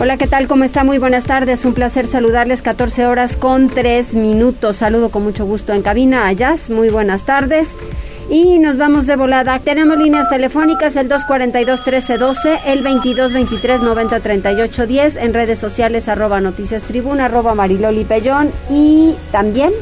Hola, ¿qué tal? ¿Cómo está? Muy buenas tardes. Un placer saludarles. 14 horas con 3 minutos. Saludo con mucho gusto en cabina a. Muy buenas tardes. Y nos vamos de volada. Tenemos líneas telefónicas el 242-1312, el 2223-903810, en redes sociales arroba noticias tribuna, arroba mariloli pellón y también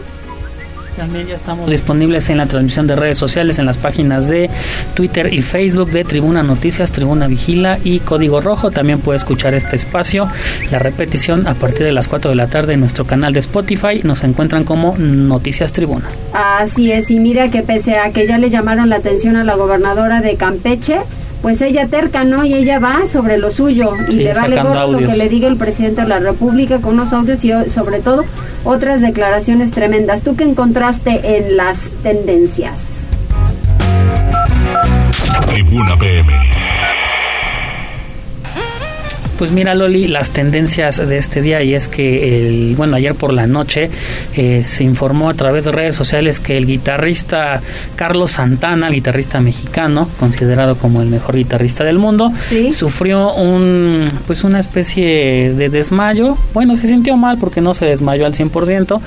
también ya estamos disponibles en la transmisión de redes sociales, en las páginas de Twitter y Facebook de Tribuna Noticias, Tribuna Vigila y Código Rojo. También puede escuchar este espacio, la repetición a partir de las 4 de la tarde en nuestro canal de Spotify. Nos encuentran como Noticias Tribuna. Así es, y mira que pese a que ya le llamaron la atención a la gobernadora de Campeche, pues ella terca, ¿no? Y ella va sobre lo suyo y le vale todo lo que le diga el presidente de la República con unos audios y sobre todo otras declaraciones tremendas. ¿Tú qué encontraste en las tendencias? Tribuna PM. Pues mira Loli, las tendencias de este día y es que el, bueno, ayer por la noche eh, se informó a través de redes sociales que el guitarrista Carlos Santana, guitarrista mexicano, considerado como el mejor guitarrista del mundo, sufrió un pues una especie de desmayo. Bueno, se sintió mal porque no se desmayó al 100%.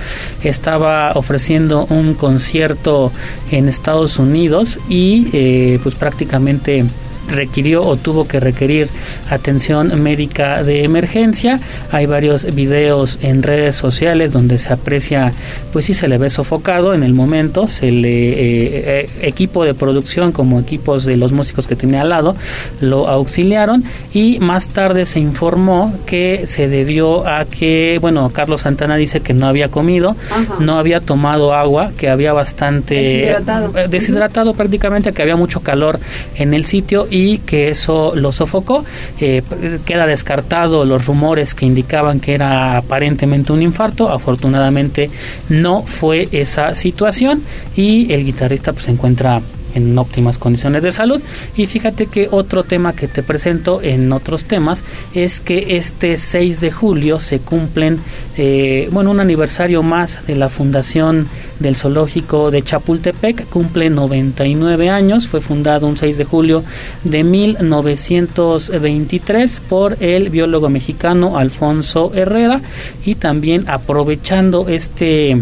Estaba ofreciendo un concierto en Estados Unidos y eh, pues prácticamente requirió o tuvo que requerir atención médica de emergencia. Hay varios videos en redes sociales donde se aprecia, pues sí se le ve sofocado. En el momento, se le eh, eh, equipo de producción como equipos de los músicos que tenía al lado lo auxiliaron y más tarde se informó que se debió a que, bueno, Carlos Santana dice que no había comido, no había tomado agua, que había bastante deshidratado, eh, deshidratado prácticamente, que había mucho calor en el sitio y que eso lo sofocó. Eh, queda descartado los rumores que indicaban que era aparentemente un infarto. Afortunadamente no fue esa situación y el guitarrista pues se encuentra en óptimas condiciones de salud. Y fíjate que otro tema que te presento en otros temas es que este 6 de julio se cumplen, eh, bueno, un aniversario más de la fundación del zoológico de Chapultepec, cumple 99 años, fue fundado un 6 de julio de 1923 por el biólogo mexicano Alfonso Herrera. Y también aprovechando este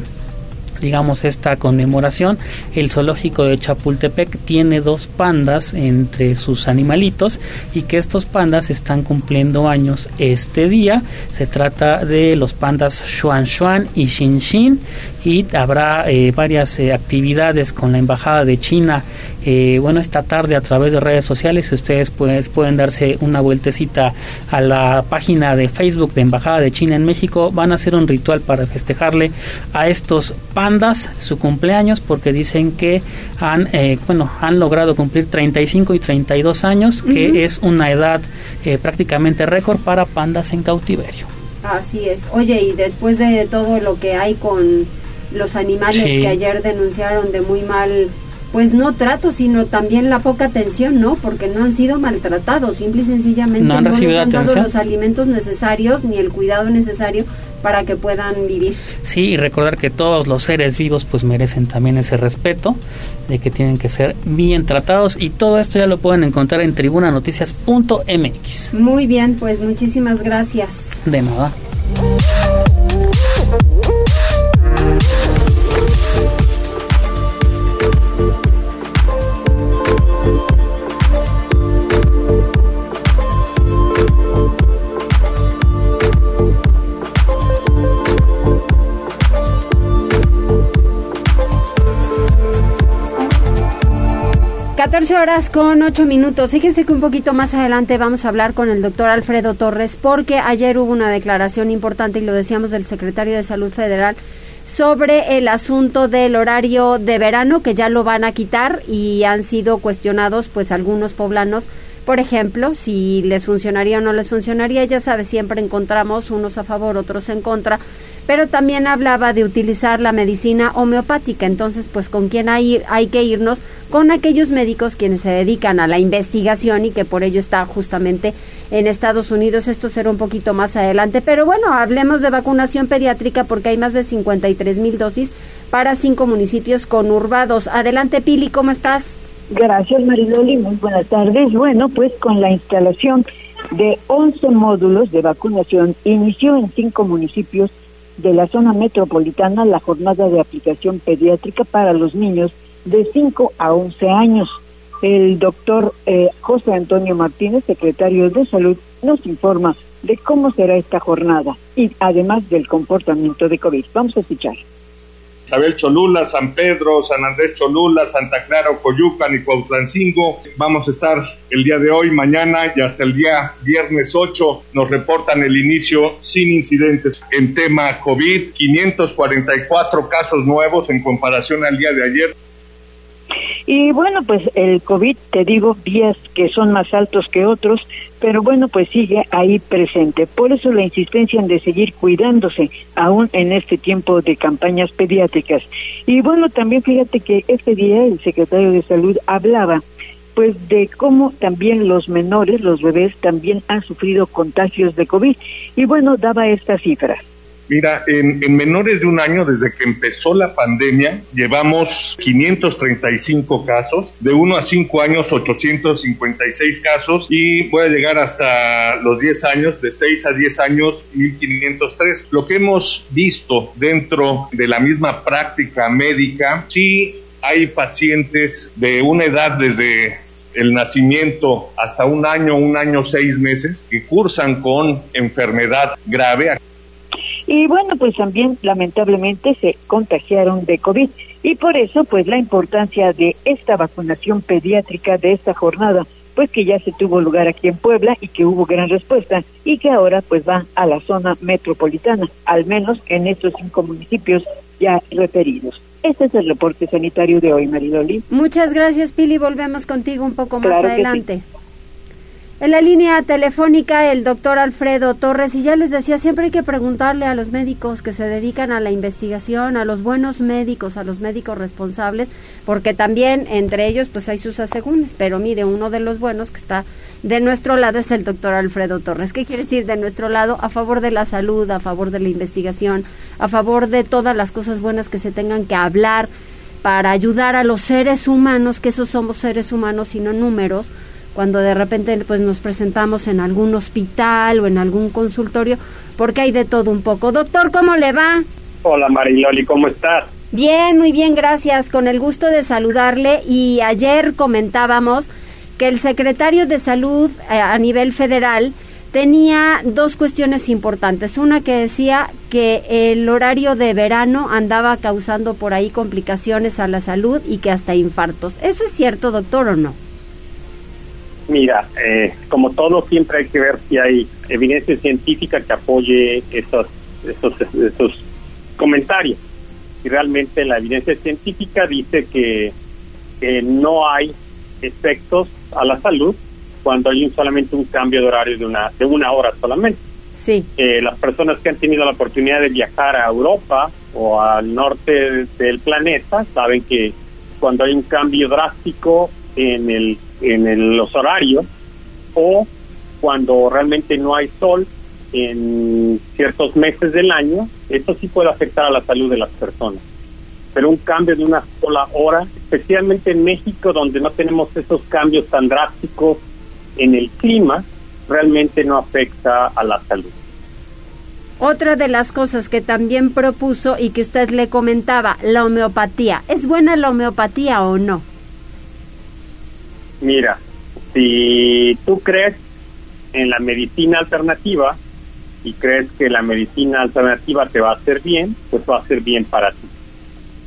digamos, esta conmemoración, el zoológico de Chapultepec tiene dos pandas entre sus animalitos y que estos pandas están cumpliendo años este día. Se trata de los pandas Xuan Xuan y Xin Xin y habrá eh, varias eh, actividades con la Embajada de China, eh, bueno, esta tarde a través de redes sociales. Ustedes pues, pueden darse una vueltecita a la página de Facebook de Embajada de China en México. Van a hacer un ritual para festejarle a estos pandas su cumpleaños porque dicen que han, bueno, han logrado cumplir 35 y 32 años, que es una edad prácticamente récord para pandas en cautiverio. Así es. Oye, y después de todo lo que hay con los animales que ayer denunciaron de muy mal pues no trato, sino también la poca atención, ¿no? Porque no han sido maltratados, simple y sencillamente no han, les han dado los alimentos necesarios ni el cuidado necesario para que puedan vivir. Sí, y recordar que todos los seres vivos pues merecen también ese respeto, de que tienen que ser bien tratados y todo esto ya lo pueden encontrar en tribunanoticias.mx. Muy bien, pues muchísimas gracias. De nada. 14 horas con 8 minutos. Fíjense que un poquito más adelante vamos a hablar con el doctor Alfredo Torres porque ayer hubo una declaración importante y lo decíamos del secretario de Salud Federal sobre el asunto del horario de verano que ya lo van a quitar y han sido cuestionados pues algunos poblanos por ejemplo, si les funcionaría o no les funcionaría, ya sabes, siempre encontramos unos a favor, otros en contra, pero también hablaba de utilizar la medicina homeopática. Entonces, pues con quién hay, hay que irnos con aquellos médicos quienes se dedican a la investigación y que por ello está justamente en Estados Unidos. Esto será un poquito más adelante. Pero bueno, hablemos de vacunación pediátrica porque hay más de 53 mil dosis para cinco municipios conurbados. Adelante, Pili, ¿cómo estás? Gracias, Mariloli. Muy buenas tardes. Bueno, pues con la instalación de 11 módulos de vacunación inició en cinco municipios de la zona metropolitana la jornada de aplicación pediátrica para los niños de 5 a 11 años. El doctor eh, José Antonio Martínez, secretario de Salud, nos informa de cómo será esta jornada y además del comportamiento de COVID. Vamos a escuchar. Isabel Cholula, San Pedro, San Andrés Cholula, Santa Clara, Coyucan y Cuautlancingo. Vamos a estar el día de hoy, mañana y hasta el día viernes 8. Nos reportan el inicio sin incidentes en tema COVID. 544 casos nuevos en comparación al día de ayer. Y bueno, pues el COVID, te digo, días que son más altos que otros, pero bueno, pues sigue ahí presente. Por eso la insistencia en de seguir cuidándose, aún en este tiempo de campañas pediátricas. Y bueno, también fíjate que este día el secretario de Salud hablaba pues de cómo también los menores, los bebés, también han sufrido contagios de COVID. Y bueno, daba esta cifra. Mira, en, menores de un año, desde que empezó la pandemia, llevamos 535 casos, de 1 a 5 años 856 casos y puede llegar hasta los 10 años, de 6 a 10 años 1503. Lo que hemos visto dentro de la misma práctica médica, sí hay pacientes de una edad desde el nacimiento hasta un año, un año, seis meses, que cursan con enfermedad grave. Y bueno, pues también lamentablemente se contagiaron de COVID. Y por eso, pues la importancia de esta vacunación pediátrica de esta jornada, pues que ya se tuvo lugar aquí en Puebla y que hubo gran respuesta y que ahora pues va a la zona metropolitana, al menos en estos cinco municipios ya referidos. Este es el reporte sanitario de hoy, Maridoli. Muchas gracias, Pili. Volvemos contigo un poco más adelante. En la línea telefónica el doctor Alfredo Torres y ya les decía, siempre hay que preguntarle a los médicos que se dedican a la investigación, a los buenos médicos, a los médicos responsables, porque también entre ellos pues hay sus asegúnes, pero mire, uno de los buenos que está de nuestro lado es el doctor Alfredo Torres. ¿Qué quiere decir de nuestro lado? A favor de la salud, a favor de la investigación, a favor de todas las cosas buenas que se tengan que hablar para ayudar a los seres humanos, que esos somos seres humanos y no números, cuando de repente pues nos presentamos en algún hospital o en algún consultorio, porque hay de todo un poco. Doctor, ¿cómo le va? Hola Mariloli, ¿cómo estás? Bien, muy bien, gracias. Con el gusto de saludarle y ayer comentábamos que el secretario de Salud eh, a nivel federal tenía dos cuestiones importantes. Una que decía que el horario de verano andaba causando por ahí complicaciones a la salud y que hasta infartos. ¿Eso es cierto, doctor, o no? Mira, eh, como todo, siempre hay que ver si hay evidencia científica que apoye esos, esos, comentarios. Y realmente la evidencia científica dice que, no hay efectos a la salud cuando hay solamente un cambio de horario de una, de una hora solamente. Sí. Eh, las personas que han tenido la oportunidad de viajar a Europa o al norte del planeta saben que cuando hay un cambio drástico en el en los horarios o cuando realmente no hay sol en ciertos meses del año, eso sí puede afectar a la salud de las personas. Pero un cambio de una sola hora, especialmente en México, donde no tenemos esos cambios tan drásticos en el clima, realmente no afecta a la salud. Otra de las cosas que también propuso y que usted le comentaba, la homeopatía. ¿Es buena la homeopatía o no? Mira, si tú crees en la medicina alternativa y crees que la medicina alternativa te va a hacer bien, pues va a ser bien para ti.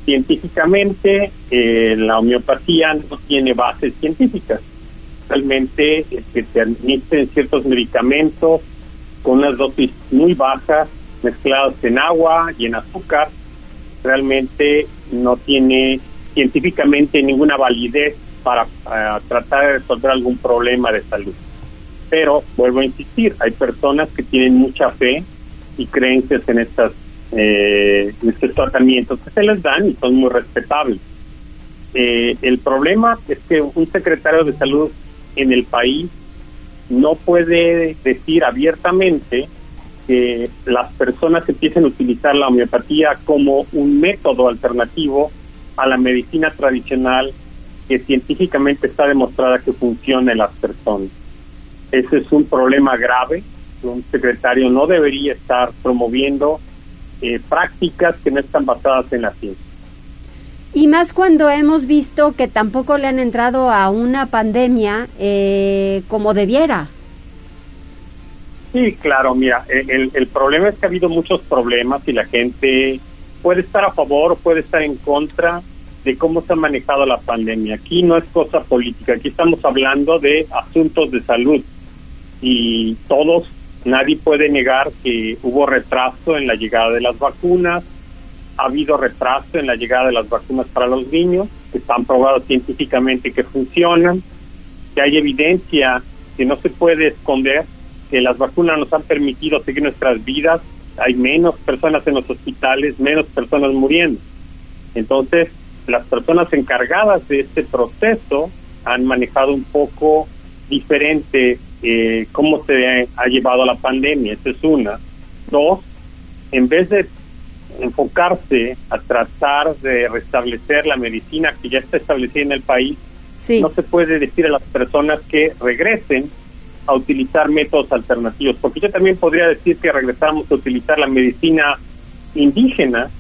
Científicamente, eh, la homeopatía no tiene bases científicas. Realmente, que te administren ciertos medicamentos con unas dosis muy bajas, mezclados en agua y en azúcar, realmente no tiene científicamente ninguna validez para tratar de resolver algún problema de salud. Pero vuelvo a insistir, hay personas que tienen mucha fe y creencias en estas eh, estos tratamientos que se les dan y son muy respetables. Eh, el problema es que un secretario de salud en el país no puede decir abiertamente que las personas empiecen a utilizar la homeopatía como un método alternativo a la medicina tradicional que científicamente está demostrada que funciona en las personas. Ese es un problema grave. Un secretario no debería estar promoviendo eh, prácticas que no están basadas en la ciencia. Y más cuando hemos visto que tampoco le han entrado a una pandemia eh, como debiera. Sí, claro, mira, el, el problema es que ha habido muchos problemas y la gente puede estar a favor o puede estar en contra de cómo se ha manejado la pandemia. Aquí no es cosa política, aquí estamos hablando de asuntos de salud y todos, nadie puede negar que hubo retraso en la llegada de las vacunas, ha habido retraso en la llegada de las vacunas para los niños, que están probados científicamente que funcionan, que hay evidencia que no se puede esconder, que las vacunas nos han permitido seguir nuestras vidas, hay menos personas en los hospitales, menos personas muriendo. Entonces, las personas encargadas de este proceso han manejado un poco diferente eh, cómo se ha llevado la pandemia, esa es una. Dos, en vez de enfocarse a tratar de restablecer la medicina que ya está establecida en el país, no se puede decir a las personas que regresen a utilizar métodos alternativos, porque yo también podría decir que regresamos a utilizar la medicina indígena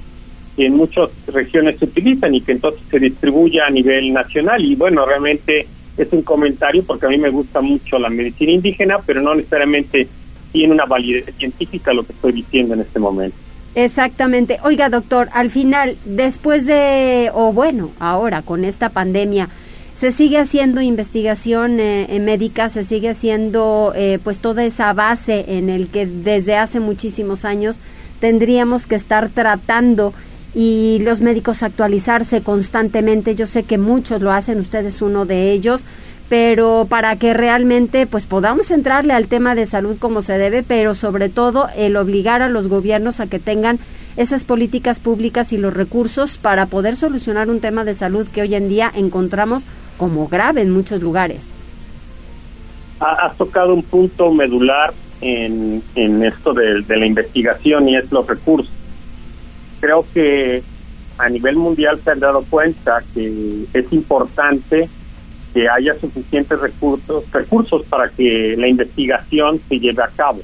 que en muchas regiones se utilizan y que entonces se distribuya a nivel nacional. Y bueno, realmente es un comentario porque a mí me gusta mucho la medicina indígena, pero no necesariamente tiene una validez científica lo que estoy diciendo en este momento. Exactamente. Oiga, doctor, al final, después de, o bueno, ahora con esta pandemia, se sigue haciendo investigación eh, médica, se sigue haciendo eh, pues toda esa base en el que desde hace muchísimos años tendríamos que estar tratando y los médicos actualizarse constantemente. Yo sé que muchos lo hacen, usted es uno de ellos, pero para que realmente pues podamos entrarle al tema de salud como se debe, pero sobre todo el obligar a los gobiernos a que tengan esas políticas públicas y los recursos para poder solucionar un tema de salud que hoy en día encontramos como grave en muchos lugares. Has tocado un punto medular en, en esto de, la investigación y es los recursos. Creo que a nivel mundial se han dado cuenta que es importante que haya suficientes recursos, recursos para que la investigación se lleve a cabo,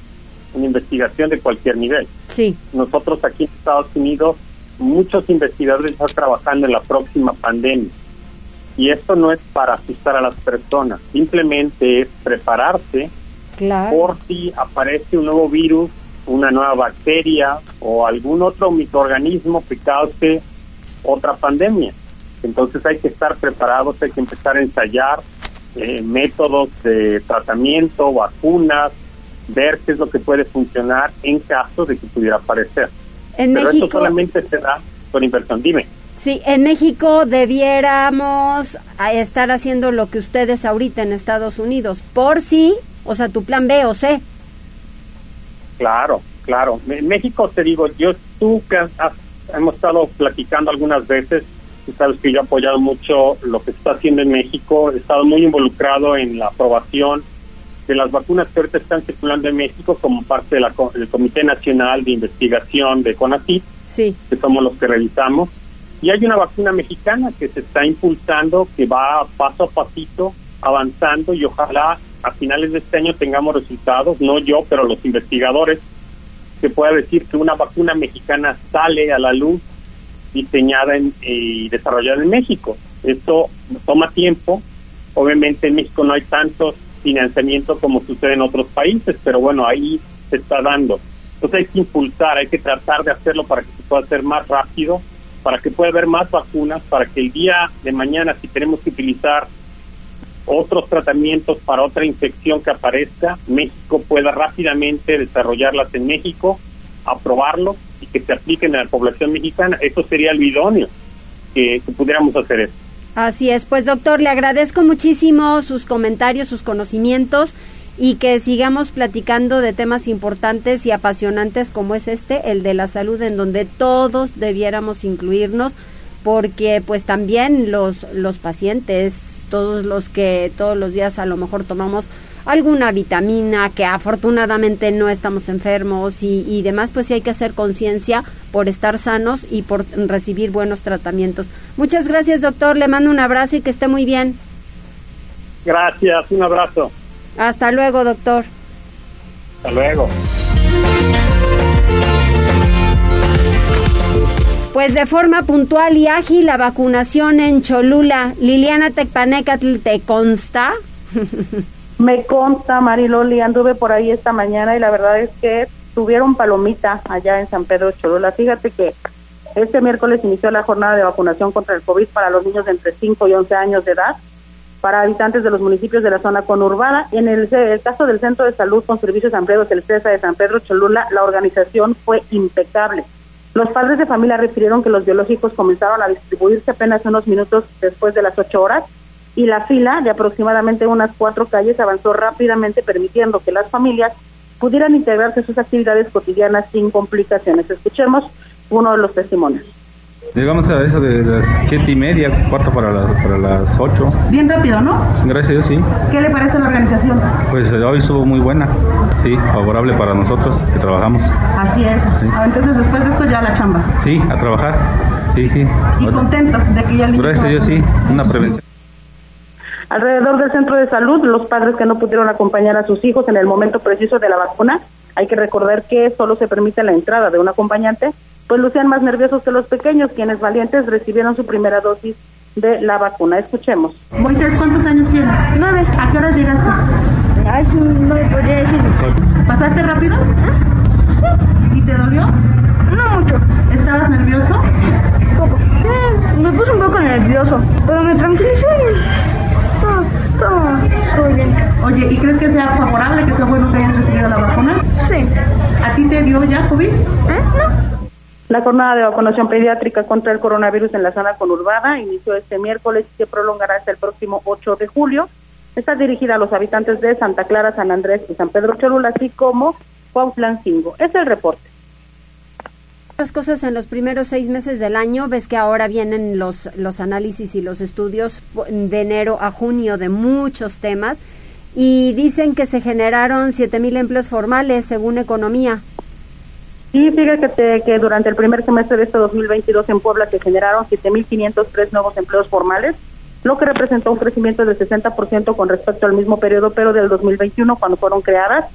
una investigación de cualquier nivel. Sí. Nosotros aquí en Estados Unidos, muchos investigadores están trabajando en la próxima pandemia y esto no es para asustar a las personas, simplemente es prepararse por si aparece un nuevo virus, una nueva bacteria o algún otro microorganismo que cause otra pandemia. Entonces hay que estar preparados, hay que empezar a ensayar eh, métodos de tratamiento, vacunas, ver qué es lo que puede funcionar en caso de que pudiera aparecer. En Pero México... esto solamente se da con inversión. Dime. Sí, en México debiéramos estar haciendo lo que ustedes ahorita en Estados Unidos, por si, o sea, tu plan B o C. Claro, claro. En México te digo, yo tú que hemos estado platicando algunas veces, tú sabes que yo he apoyado mucho lo que se está haciendo en México, he estado muy involucrado en la aprobación de las vacunas que ahorita están circulando en México como parte de del Comité Nacional de Investigación de CONACYT, sí. que somos los que revisamos y hay una vacuna mexicana que se está impulsando, que va paso a pasito avanzando y ojalá a finales de este año tengamos resultados, no yo, pero los investigadores, que pueda decir que una vacuna mexicana sale a la luz diseñada y desarrollada en México. Esto toma tiempo. Obviamente en México no hay tantos financiamiento como sucede en otros países, pero bueno, ahí se está dando. Entonces hay que impulsar, hay que tratar de hacerlo para que se pueda hacer más rápido para que pueda haber más vacunas, para que el día de mañana, si tenemos que utilizar otros tratamientos para otra infección que aparezca, México pueda rápidamente desarrollarlas en México, aprobarlo y que se apliquen a la población mexicana. Eso sería el idóneo que, que pudiéramos hacer eso. Así es, pues doctor, le agradezco muchísimo sus comentarios, sus conocimientos y que sigamos platicando de temas importantes y apasionantes como es este, el de la salud, en donde todos debiéramos incluirnos porque pues también los los pacientes todos los que todos los días a lo mejor tomamos alguna vitamina que afortunadamente no estamos enfermos y, y demás pues sí hay que hacer conciencia por estar sanos y por recibir buenos tratamientos. Muchas gracias doctor. Le mando un abrazo y que esté muy bien. Gracias un abrazo. Hasta luego doctor. Hasta luego Pues de forma puntual y ágil la vacunación en Cholula. Liliana Tecpanecatl, ¿te consta? Me consta, Mariloli, anduve por ahí esta mañana y la verdad es que tuvieron palomita allá en San Pedro Cholula. Fíjate que este miércoles inició la jornada de vacunación contra el COVID para los niños de entre 5 y 11 años de edad para habitantes de los municipios de la zona conurbada. En el, el caso del Centro de Salud con Servicios Ampliados del CESA de San Pedro Cholula, la organización fue impecable. Los padres de familia refirieron que los biológicos comenzaron a distribuirse apenas unos minutos después de las ocho horas y la fila de aproximadamente unas cuatro calles avanzó rápidamente permitiendo que las familias pudieran integrarse a sus actividades cotidianas sin complicaciones. Escuchemos uno de los testimonios. Llegamos a eso de las siete y media, cuarto para las, para las ocho. Bien rápido, ¿no? Gracias a Dios, sí. ¿Qué le parece la organización? Pues eh, hoy estuvo muy buena, sí, favorable para nosotros que trabajamos. Así es. Ah, entonces después de esto ya la chamba. Sí, a trabajar, sí, sí. Y contento de que ya el niño Gracias a Dios, sí, una prevención. Alrededor del centro de salud, los padres que no pudieron acompañar a sus hijos en el momento preciso de la vacuna, hay que recordar que solo se permite la entrada de un acompañante, pues lucían más nerviosos que los pequeños, quienes valientes recibieron su primera dosis de la vacuna. Escuchemos. Moisés, ¿cuántos años tienes? Nueve. ¿A qué horas llegaste? A eso no me podría decir. ¿Pasaste rápido? ¿Y te dolió? No mucho. ¿Estabas nervioso? Poco. Sí, me puse un poco nervioso, pero me tranquilicé todo, todo, todo bien. Oye, ¿y crees que sea favorable, que sea bueno que hayan recibido la vacuna? Sí. ¿A ti te dio ya COVID? ¿Eh? No. La jornada de vacunación pediátrica contra el coronavirus en la zona conurbada inició este miércoles y se prolongará hasta el próximo 8 de julio. Está dirigida a los habitantes de Santa Clara, San Andrés y San Pedro Cholula, así como Cuautlancingo. Es el reporte. Las cosas en los primeros seis meses del año, ves que ahora vienen los, los análisis y los estudios de enero a junio de muchos temas y dicen que se generaron siete mil empleos formales según Economía. Sí, fíjate que durante el primer semestre de este 2022 en Puebla se generaron 7.503 nuevos empleos formales, lo que representó un crecimiento del 60% con respecto al mismo periodo, pero del 2021, cuando fueron creadas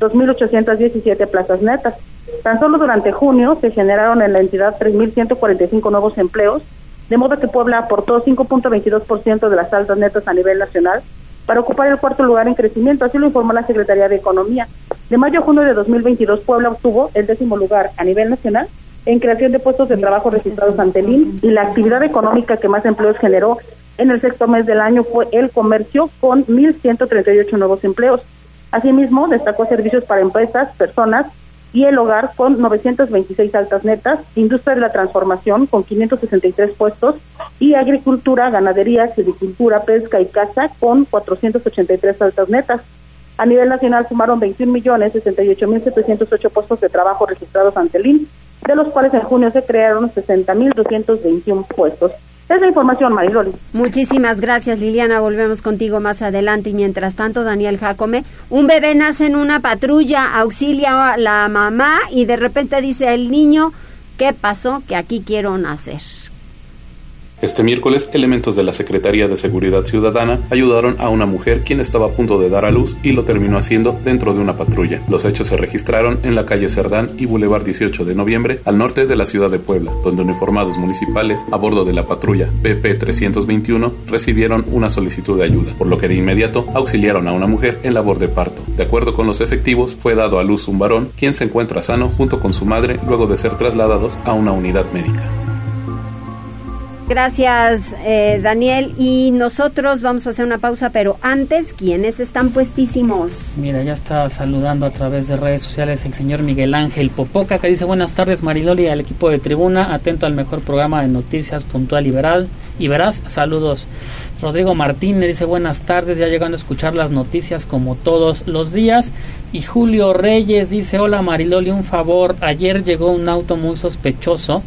2.817 plazas netas. Tan solo durante junio se generaron en la entidad 3.145 nuevos empleos, de modo que Puebla aportó 5.22% de las altas netas a nivel nacional para ocupar el cuarto lugar en crecimiento, así lo informó la Secretaría de Economía. De mayo a junio de 2022, Puebla obtuvo el décimo lugar a nivel nacional en creación de puestos de trabajo registrados ante el IN y la actividad económica que más empleos generó en el sexto mes del año fue el comercio con 1.138 nuevos empleos. Asimismo, destacó servicios para empresas, personas y el hogar con 926 altas netas, industria de la transformación con 563 puestos y agricultura, ganadería, silvicultura, pesca y caza con 483 altas netas. A nivel nacional sumaron 21 millones 68 mil 708 puestos de trabajo registrados ante el IN, de los cuales en junio se crearon 60 mil 221 puestos. Es la información, Mariloli. Muchísimas gracias, Liliana. Volvemos contigo más adelante. Y mientras tanto, Daniel Jacome, un bebé nace en una patrulla, auxilia a la mamá y de repente dice el niño, ¿qué pasó? Que aquí quiero nacer. Este miércoles, elementos de la Secretaría de Seguridad Ciudadana ayudaron a una mujer quien estaba a punto de dar a luz y lo terminó haciendo dentro de una patrulla. Los hechos se registraron en la calle Cerdán y Boulevard 18 de noviembre, al norte de la ciudad de Puebla, donde uniformados municipales a bordo de la patrulla PP-321 recibieron una solicitud de ayuda, por lo que de inmediato auxiliaron a una mujer en labor de parto. De acuerdo con los efectivos, fue dado a luz un varón, quien se encuentra sano junto con su madre luego de ser trasladados a una unidad médica. Gracias, eh, Daniel. Y nosotros vamos a hacer una pausa, pero antes, ¿quiénes están puestísimos? Mira, ya está saludando a través de redes sociales el señor Miguel Ángel Popoca, que dice buenas tardes, Mariloli, al equipo de Tribuna, atento al mejor programa de noticias puntual y veraz. Y verás, saludos. Rodrigo Martínez dice buenas tardes, ya llegando a escuchar las noticias como todos los días. Y Julio Reyes dice, hola Mariloli, un favor, ayer llegó un auto muy sospechoso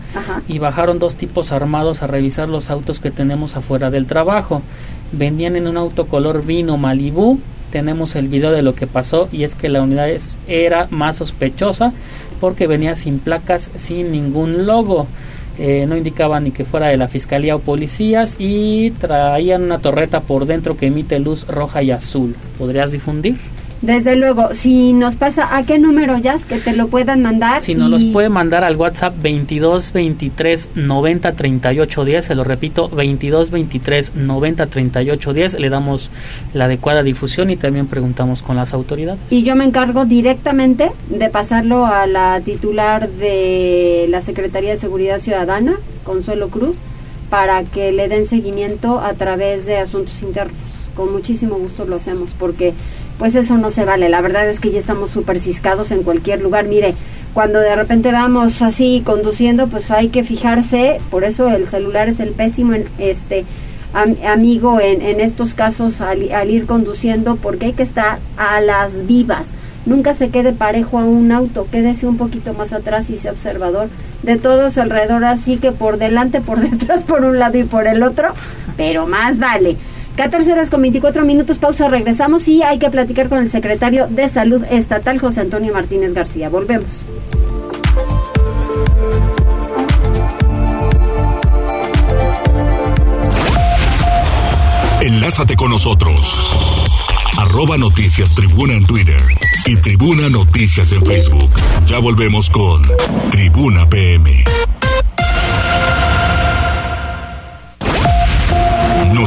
y bajaron dos tipos armados a revisar los autos que tenemos afuera del trabajo. Venían en un auto color vino Malibú, tenemos el video de lo que pasó y es que la unidad era más sospechosa porque venía sin placas, sin ningún logo. Eh, no indicaba ni que fuera de la fiscalía o policías y traían una torreta por dentro que emite luz roja y azul. ¿Podrías difundir? Desde luego, si nos pasa, ¿a qué número ya que te lo puedan mandar? Si nos los puede mandar al WhatsApp 22 23 90 38 10, se lo repito, 22 23 90 38 10, le damos la adecuada difusión y también preguntamos con las autoridades. Y yo me encargo directamente de pasarlo a la titular de la Secretaría de Seguridad Ciudadana, Consuelo Cruz, para que le den seguimiento a través de asuntos internos. Con muchísimo gusto lo hacemos porque pues eso no se vale. La verdad es que ya estamos súper ciscados en cualquier lugar. Mire, cuando de repente vamos así conduciendo, pues hay que fijarse, por eso el celular es el pésimo este amigo en, en, estos casos al, al, ir conduciendo, porque hay que estar a las vivas. Nunca se quede parejo a un auto, quédese un poquito más atrás y sea observador de todos alrededor, así que por delante, por detrás, por un lado y por el otro, pero más vale. 14 horas con 24 minutos, pausa, regresamos y hay que platicar con el secretario de Salud Estatal, José Antonio Martínez García. Volvemos. Enlázate con nosotros. Arroba Noticias Tribuna en Twitter y Tribuna Noticias en Facebook. Ya volvemos con Tribuna PM.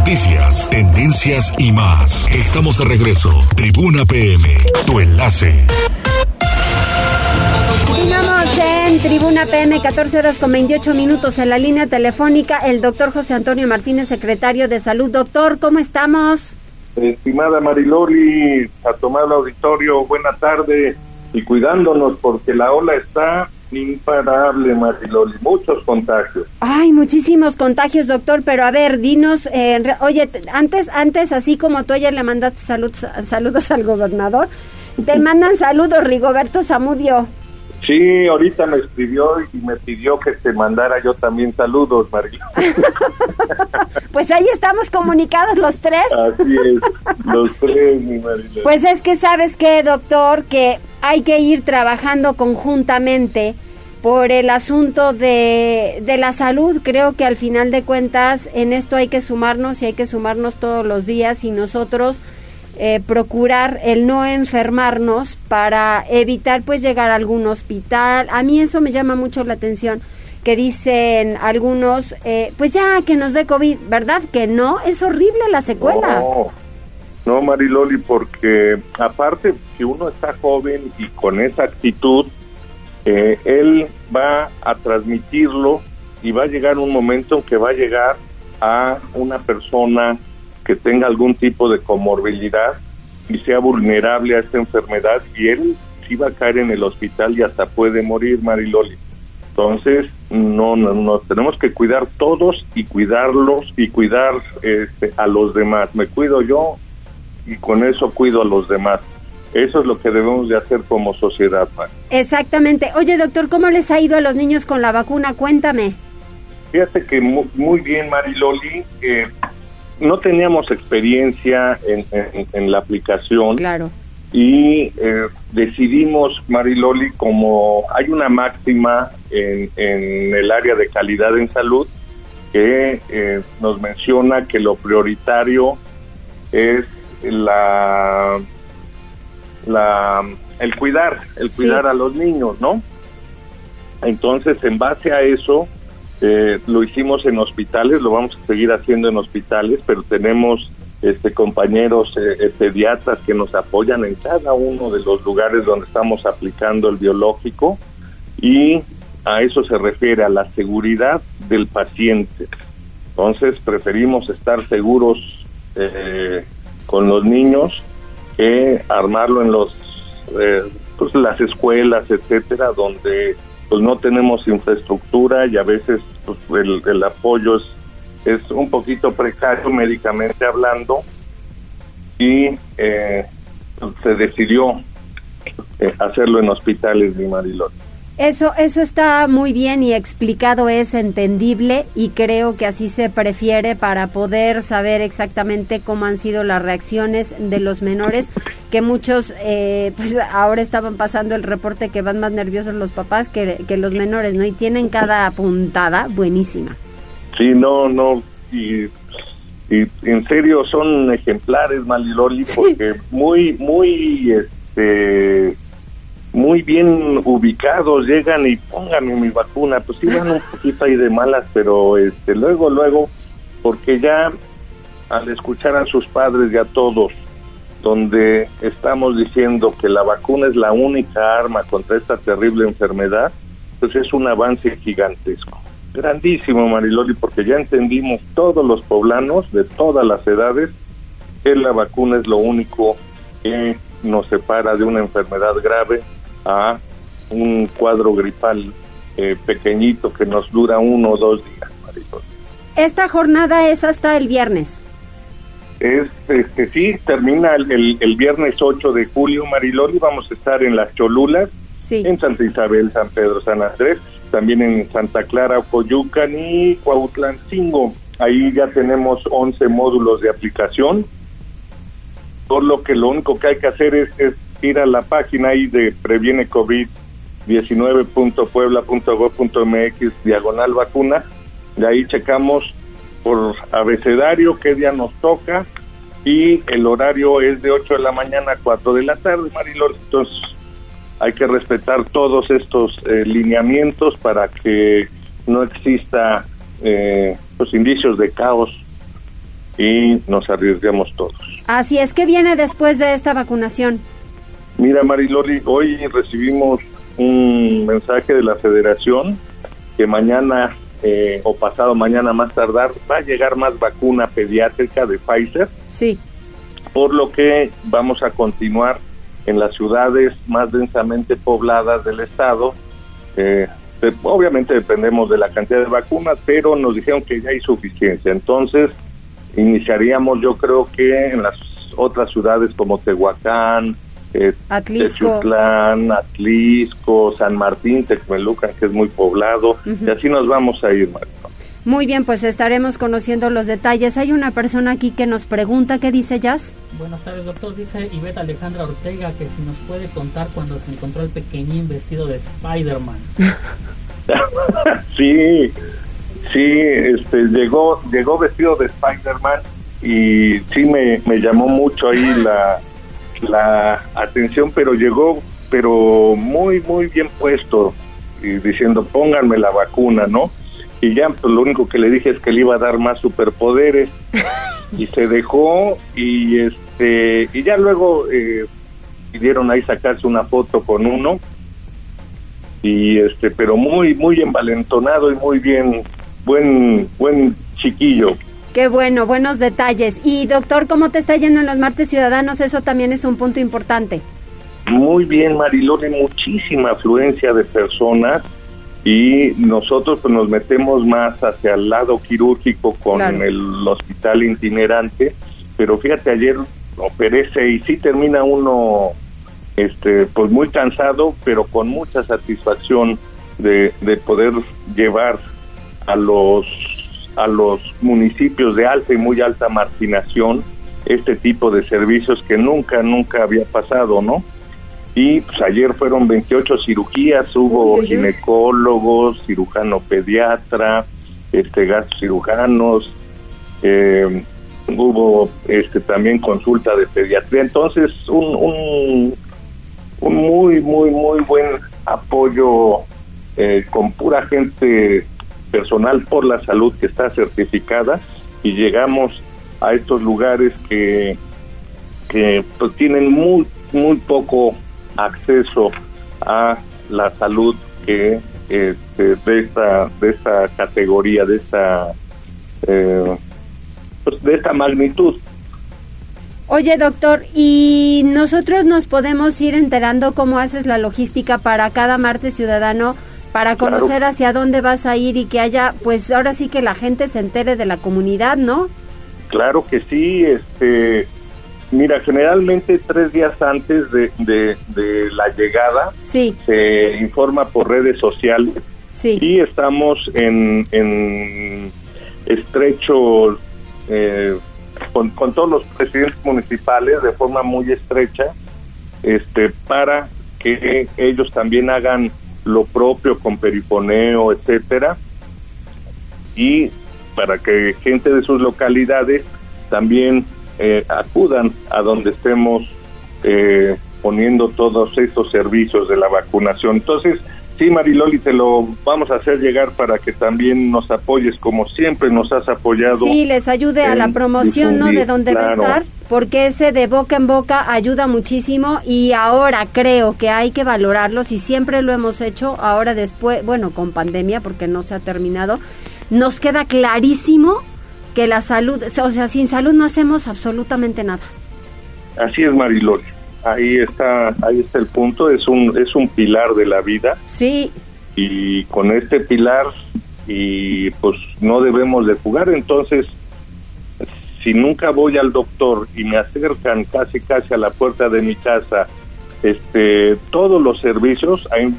Noticias, tendencias y más. Estamos de regreso. Tribuna PM, tu enlace. Continuamos en Tribuna PM, 14 horas con 28 minutos en la línea telefónica. El doctor José Antonio Martínez, secretario de Salud. Doctor, ¿cómo estamos? Estimada Mariloli, a tomar el auditorio, buena tarde y cuidándonos porque la ola está imparable, Mariloli, muchos contagios. Ay, muchísimos contagios, doctor, pero a ver, dinos, eh, oye, antes, antes, así como tú ayer le mandaste saludos al gobernador, te mandan saludos, Rigoberto Zamudio. Sí, ahorita me escribió y me pidió que te mandara yo también saludos, Mariloli. pues ahí estamos comunicados los tres. Así es, los tres, mi Mariloli. Pues es que sabes qué, doctor, que hay que ir trabajando conjuntamente por el asunto de, de, la salud. Creo que al final de cuentas en esto hay que sumarnos y hay que sumarnos todos los días y nosotros eh, procurar el no enfermarnos para evitar pues llegar a algún hospital. A mí eso me llama mucho la atención que dicen algunos, eh, pues ya que nos dé COVID, ¿verdad? Que no, es horrible la secuela. No, no, Mariloli, porque aparte, si uno está joven y con esa actitud, eh, él va a transmitirlo y va a llegar un momento en que va a llegar a una persona que tenga algún tipo de comorbilidad y sea vulnerable a esta enfermedad y él sí va a caer en el hospital y hasta puede morir, Mariloli. Entonces, no, no, nos tenemos que cuidar todos y cuidarlos y cuidar este, a los demás. Me cuido yo y con eso cuido a los demás. Eso es lo que debemos de hacer como sociedad. Exactamente. Oye, doctor, ¿cómo les ha ido a los niños con la vacuna? Cuéntame. Fíjate que muy, muy bien, Mariloli. Eh, no teníamos experiencia en, en, la aplicación. Claro. Y eh, decidimos, Mariloli, como hay una máxima en, en, el área de calidad en salud que eh, nos menciona que lo prioritario es la, la el cuidar, el cuidar a los niños, ¿no? Entonces, en base a eso, eh, lo hicimos en hospitales, lo vamos a seguir haciendo en hospitales, pero tenemos este compañeros eh, pediatras que nos apoyan en cada uno de los lugares donde estamos aplicando el biológico y a eso se refiere a la seguridad del paciente. Entonces preferimos estar seguros eh, con los niños que armarlo en los pues las escuelas, etcétera, donde pues no tenemos infraestructura y a veces pues, el, el, apoyo es es un poquito precario médicamente hablando y eh, se decidió eh, hacerlo en hospitales de Marilón. Eso, eso está muy bien y explicado, es entendible y creo que así se prefiere para poder saber exactamente cómo han sido las reacciones de los menores, que muchos, eh, pues ahora estaban pasando el reporte que van más nerviosos los papás que, que los menores, ¿no? Y tienen cada puntada buenísima. Sí, no, no, y, y en serio son ejemplares, Maliloli, porque muy, muy, este muy bien ubicados, llegan y pónganme mi vacuna, pues sí van un poquito ahí de malas, pero este luego, luego, porque ya al escuchar a sus padres y a todos, donde estamos diciendo que la vacuna es la única arma contra esta terrible enfermedad, pues es un avance gigantesco. Grandísimo, Mariloli, porque ya entendimos todos los poblanos de todas las edades que la vacuna es lo único que nos separa de una enfermedad grave a un cuadro gripal eh, pequeñito que nos dura uno o dos días, Marisol. Esta jornada es hasta el viernes. Es, este, sí, termina el, el, viernes 8 de julio, Mariloli. Vamos a estar en Las Cholulas, en Santa Isabel, San Pedro, San Andrés, también en Santa Clara, Coyucan y Cuautlancingo. Ahí ya tenemos 11 módulos de aplicación, por lo que lo único que hay que hacer es, es ir a la página ahí de previene COVID 19.puebla.gov.mx diagonal vacuna. De ahí checamos por abecedario qué día nos toca y el horario es de 8 de la mañana a 4 de la tarde, Marilor. Entonces hay que respetar todos estos eh, lineamientos para que no exista eh, los indicios de caos y nos arriesguemos todos. Así es, que viene después de esta vacunación? Mira, Mariloli, hoy recibimos un mensaje de la federación que mañana eh, o pasado mañana más tardar va a llegar más vacuna pediátrica de Pfizer. Sí. Por lo que vamos a continuar en las ciudades más densamente pobladas del estado. Eh, obviamente dependemos de la cantidad de vacunas, pero nos dijeron que ya hay suficiencia. Entonces, iniciaríamos yo creo que en las otras ciudades como Tehuacán, eh, Atlisco. Atlisco, San Martín, Texmelucan, que es muy poblado, y así nos vamos a ir, Muy bien, pues estaremos conociendo los detalles. Hay una persona aquí que nos pregunta, ¿qué dice Jazz? Buenas tardes, doctor. Dice Ivette Alejandra Ortega que si nos puede contar cuando se encontró el pequeñín vestido de Spider-Man. sí, sí, este, llegó, llegó vestido de Spider-Man y sí me, me llamó mucho ahí la la atención, pero llegó, pero muy, muy bien puesto, y diciendo, pónganme la vacuna, ¿no? Y ya, pues lo único que le dije es que le iba a dar más superpoderes, y se dejó, y este, y ya luego eh, pidieron ahí sacarse una foto con uno, y este, pero muy, muy envalentonado y muy bien, buen, buen chiquillo. Qué bueno, buenos detalles. Y doctor, ¿cómo te está yendo en los martes ciudadanos? Eso también es un punto importante. Muy bien, Marilone, muchísima afluencia de personas y nosotros pues nos metemos más hacia el lado quirúrgico con el hospital itinerante, pero fíjate, ayer operé y sí termina uno este pues muy cansado, pero con mucha satisfacción de, de poder llevar a los a los municipios de alta y muy alta marginación este tipo de servicios que nunca, nunca había pasado, ¿no? Y pues ayer fueron 28 cirugías, hubo ginecólogos, cirujano pediatra, este cirujanos, eh, hubo este también consulta de pediatría, entonces un, un, un muy, muy, muy buen apoyo eh, con pura gente personal por la salud que está certificada y llegamos a estos lugares que, que pues, tienen muy, muy poco acceso a la salud que este, de esta de esta categoría de esta eh, pues, de esta magnitud. Oye, doctor, ¿y nosotros nos podemos ir enterando cómo haces la logística para cada martes ciudadano para conocer hacia dónde vas a ir y que haya, pues ahora sí que la gente se entere de la comunidad, ¿no? Claro que sí, este, mira, generalmente tres días antes de, de, la llegada sí. se informa por redes sociales sí. y estamos en, en estrecho eh, con, con todos los presidentes municipales de forma muy estrecha este para que ellos también hagan lo propio con perifoneo, etcétera, y para que gente de sus localidades también eh, acudan a donde estemos eh, poniendo todos estos servicios de la vacunación. Entonces, sí, Mariloli, te lo vamos a hacer llegar para que también nos apoyes como siempre nos has apoyado. Sí, les ayude a la promoción, ¿no? De dónde va a estar, porque ese de boca en boca ayuda muchísimo y ahora creo que hay que valorarlos y siempre lo hemos hecho, ahora después, bueno, con pandemia, porque no se ha terminado, nos queda clarísimo que la salud, o sea, sin salud no hacemos absolutamente nada. Así es, Mariloli ahí está ahí está el punto es un es un pilar de la vida. Sí. Y con este pilar y pues no debemos de jugar. Entonces si nunca voy al doctor y me acercan casi casi a la puerta de mi casa este todos los servicios ahí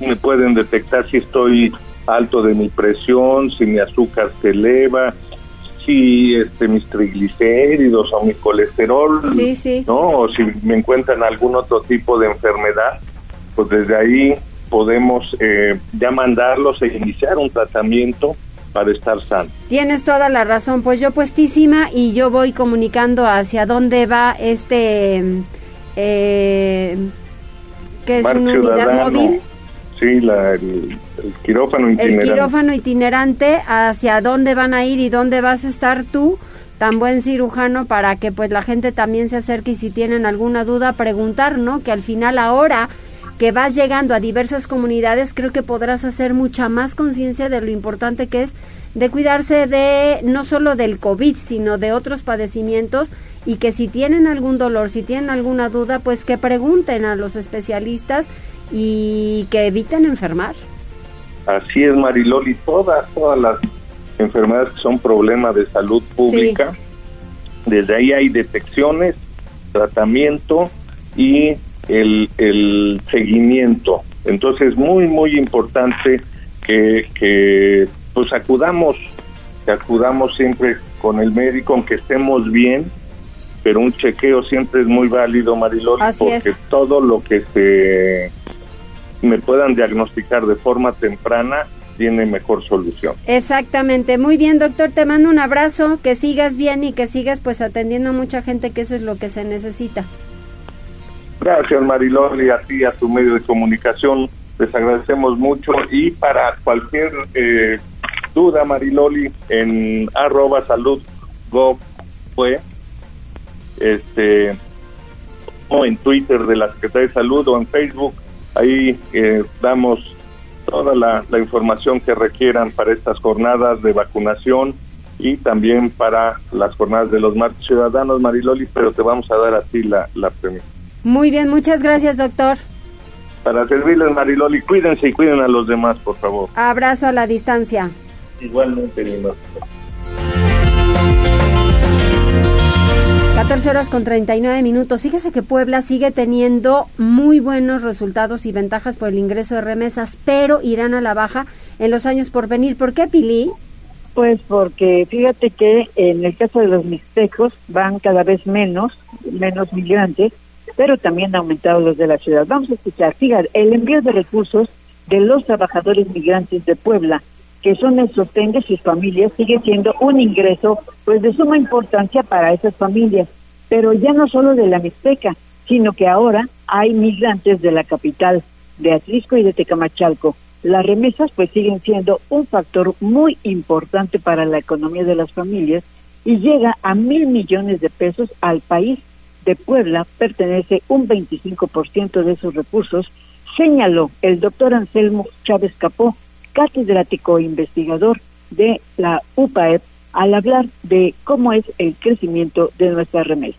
me pueden detectar si estoy alto de mi presión si mi azúcar se eleva si este mis triglicéridos o mi colesterol, ¿no? O si me encuentran algún otro tipo de enfermedad, pues desde ahí podemos eh, ya mandarlos e iniciar un tratamiento para estar sano. Tienes toda la razón, pues yo puestísima y yo voy comunicando hacia dónde va este eh, que es una unidad móvil. Sí, la, el, quirófano itinerante. El quirófano itinerante, hacia dónde van a ir y dónde vas a estar tú, tan buen cirujano, para que pues la gente también se acerque y si tienen alguna duda preguntar, ¿no? Que al final ahora que vas llegando a diversas comunidades, creo que podrás hacer mucha más conciencia de lo importante que es de cuidarse de no solo del COVID, sino de otros padecimientos y que si tienen algún dolor, si tienen alguna duda, pues que pregunten a los especialistas y que eviten enfermar. Así es, Mariloli, todas, todas las enfermedades que son problemas de salud pública, desde ahí hay detecciones, tratamiento y el, el seguimiento. Entonces, muy, muy importante que, que pues acudamos, que acudamos siempre con el médico, aunque estemos bien, pero un chequeo siempre es muy válido, Mariloli, porque todo lo que se me puedan diagnosticar de forma temprana, tiene mejor solución. Exactamente. Muy bien, doctor, te mando un abrazo, que sigas bien y que sigas pues atendiendo a mucha gente, que eso es lo que se necesita. Gracias, Mariloli, a ti, a tu medio de comunicación, les agradecemos mucho y para cualquier eh, duda, Mariloli, en arroba salud fue este o en Twitter de la Secretaría de Salud o en Facebook Ahí eh, damos toda la, información que requieran para estas jornadas de vacunación y también para las jornadas de los martes ciudadanos, Mariloli, pero te vamos a dar a ti la, la premia. Muy bien, muchas gracias, doctor. Para servirles, Mariloli, cuídense y cuiden a los demás, por favor. Abrazo a la distancia. Igualmente, Lima. 14 horas con 39 minutos. Fíjese que Puebla sigue teniendo muy buenos resultados y ventajas por el ingreso de remesas, pero irán a la baja en los años por venir. ¿Por qué, Pili? Pues porque fíjate que en el caso de los mixtecos van cada vez menos, menos migrantes, pero también han aumentado los de la ciudad. Vamos a escuchar, fíjate, el envío de recursos de los trabajadores migrantes de Puebla que son el sostén de sus familias, sigue siendo un ingreso pues de suma importancia para esas familias, pero ya no solo de la Mixteca, sino que ahora hay migrantes de la capital, de Atlisco y de Tecamachalco. Las remesas pues siguen siendo un factor muy importante para la economía de las familias y llega a mil millones de pesos al país. De Puebla pertenece un 25% de esos recursos, señaló el doctor Anselmo Chávez Capó, catedrático e investigador de la UPAEP al hablar de cómo es el crecimiento de nuestra remesa.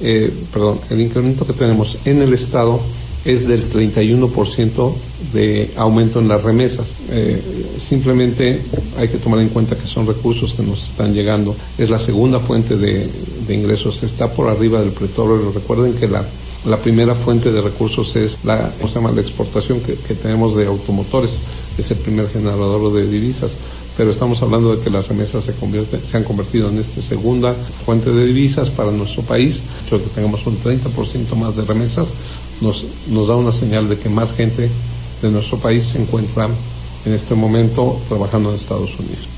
Eh, perdón, el incremento que tenemos en el Estado es del 31% de aumento en las remesas. Eh, simplemente hay que tomar en cuenta que son recursos que nos están llegando. Es la segunda fuente de, ingresos, está por arriba del petróleo. Recuerden que la, la primera fuente de recursos es la, ¿cómo se llama? la exportación que, que tenemos de automotores, es el primer generador de divisas pero estamos hablando de que las remesas se, convierten, se han convertido en esta segunda fuente de divisas para nuestro país. Creo que tengamos un 30% más de remesas nos, nos da una señal de que más gente de nuestro país se encuentra en este momento trabajando en Estados Unidos.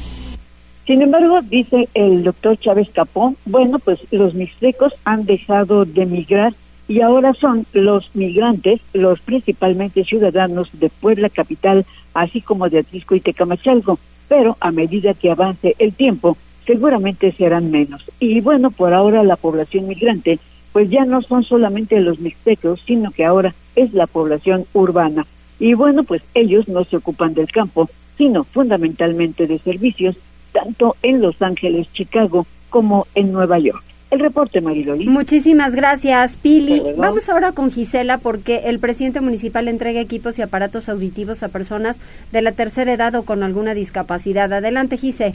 Sin embargo, dice el doctor Chávez Capón, bueno, pues los mixtecos han dejado de migrar y ahora son los migrantes, los principalmente ciudadanos de Puebla capital, así como de Atlisco y Tecamachalco, pero a medida que avance el tiempo, seguramente serán menos. Y bueno, por ahora la población migrante pues ya no son solamente los mixtecos, sino que ahora es la población urbana. Y bueno, pues ellos no se ocupan del campo, sino fundamentalmente de servicios, tanto en Los Ángeles, Chicago, como en Nueva York. El reporte, Mariloli. Muchísimas gracias, Pili. Vamos ahora con Gisela porque el presidente municipal entrega equipos y aparatos auditivos a personas de la tercera edad o con alguna discapacidad. Adelante, Gise.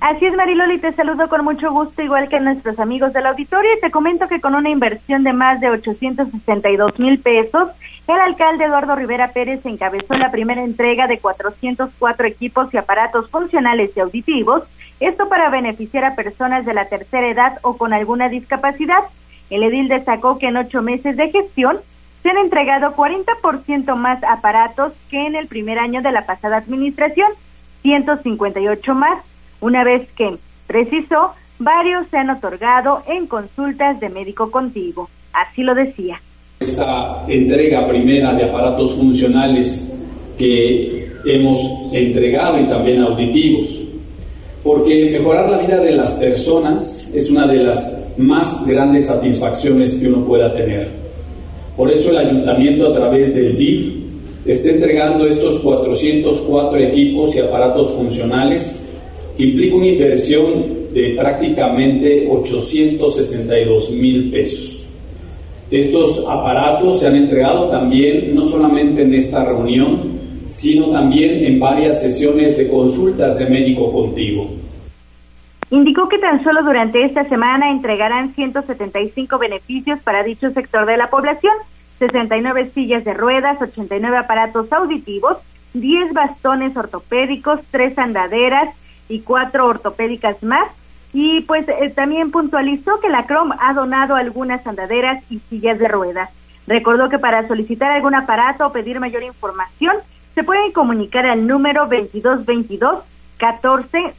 Así es, Mariloli, te saludo con mucho gusto, igual que nuestros amigos del auditorio, y te comento que con una inversión de más de 862 mil pesos, el alcalde Eduardo Rivera Pérez encabezó la primera entrega de 404 equipos y aparatos funcionales y auditivos, esto para beneficiar a personas de la tercera edad o con alguna discapacidad. El edil destacó que en ocho meses de gestión se han entregado 40% más aparatos que en el primer año de la pasada administración, 158 más una vez que, precisó, varios se han otorgado en consultas de médico contigo. Así lo decía. Esta entrega primera de aparatos funcionales que hemos entregado y también auditivos, porque mejorar la vida de las personas es una de las más grandes satisfacciones que uno pueda tener. Por eso el ayuntamiento a través del DIF está entregando estos 404 equipos y aparatos funcionales implica una inversión de prácticamente 862 mil pesos. Estos aparatos se han entregado también no solamente en esta reunión, sino también en varias sesiones de consultas de médico contigo. Indicó que tan solo durante esta semana entregarán 175 beneficios para dicho sector de la población, 69 sillas de ruedas, 89 aparatos auditivos, 10 bastones ortopédicos, 3 andaderas, y cuatro ortopédicas más. Y pues eh, también puntualizó que la CROM ha donado algunas andaderas y sillas de ruedas. Recordó que para solicitar algún aparato o pedir mayor información, se pueden comunicar al número 2222 14